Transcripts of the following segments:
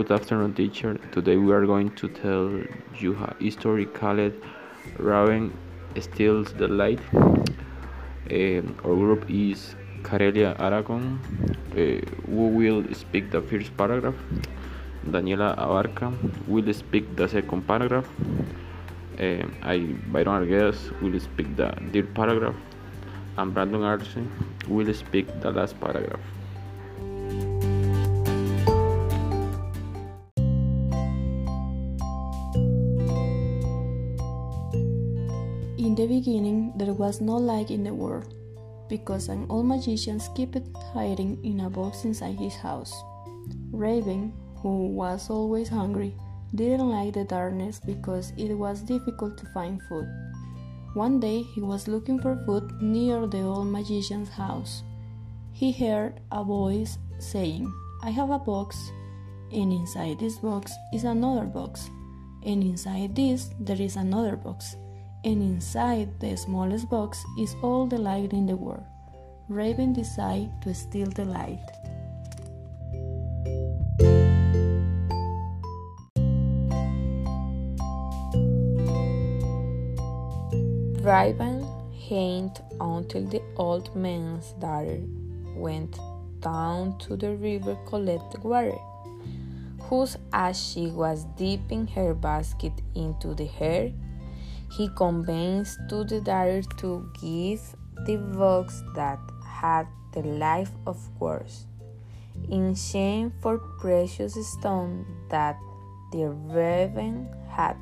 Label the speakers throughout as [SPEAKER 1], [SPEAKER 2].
[SPEAKER 1] Good afternoon, teacher. Today we are going to tell you a story called Raven Steals the Light. Um, our group is Karelia Aragón, uh, who will speak the first paragraph. Daniela Abarca will speak the second paragraph. Uh, I, Byron Arguedas, will speak the third paragraph. And Brandon Arce will speak the last paragraph.
[SPEAKER 2] In the beginning, there was no light in the world, because an old magician kept hiding in a box inside his house. Raven, who was always hungry, didn't like the darkness because it was difficult to find food. One day he was looking for food near the old magician's house. He heard a voice saying, I have a box, and inside this box is another box, and inside this there is another box and inside the smallest box is all the light in the world. Raven decided to steal the light.
[SPEAKER 3] Raven hanged until the old man's daughter went down to the river to collect the water, whose as she was dipping her basket into the hair, he convinced to the daughter to give the box that had the life of course in shame for precious stone that the raven had.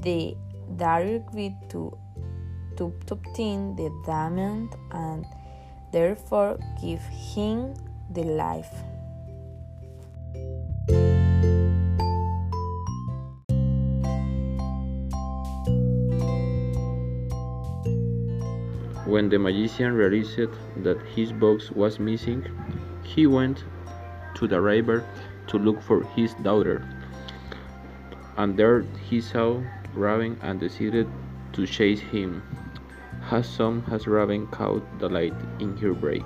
[SPEAKER 3] The daughter agreed to, to obtain the diamond and therefore give him the life.
[SPEAKER 1] When the magician realized that his box was missing, he went to the river to look for his daughter. And there he saw Raven and decided to chase him. As soon as Raven caught the light in her break,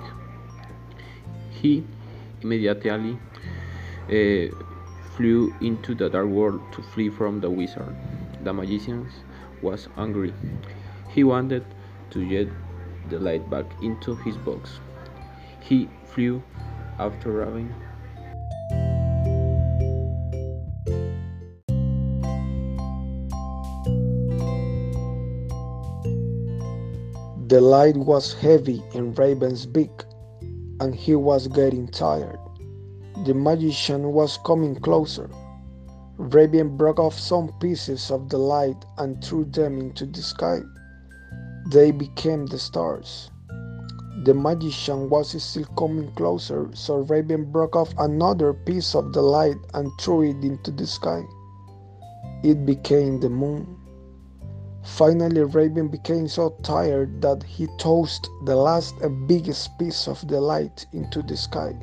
[SPEAKER 1] he immediately uh, flew into the dark world to flee from the wizard. The magician was angry. He wanted to get the light back into his box. He flew after Raven.
[SPEAKER 4] The light was heavy in Raven's beak, and he was getting tired. The magician was coming closer. Raven broke off some pieces of the light and threw them into the sky. They became the stars. The magician was still coming closer, so Raven broke off another piece of the light and threw it into the sky. It became the moon. Finally, Raven became so tired that he tossed the last and biggest piece of the light into the sky.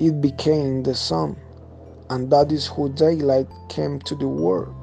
[SPEAKER 4] It became the sun, and that is how daylight came to the world.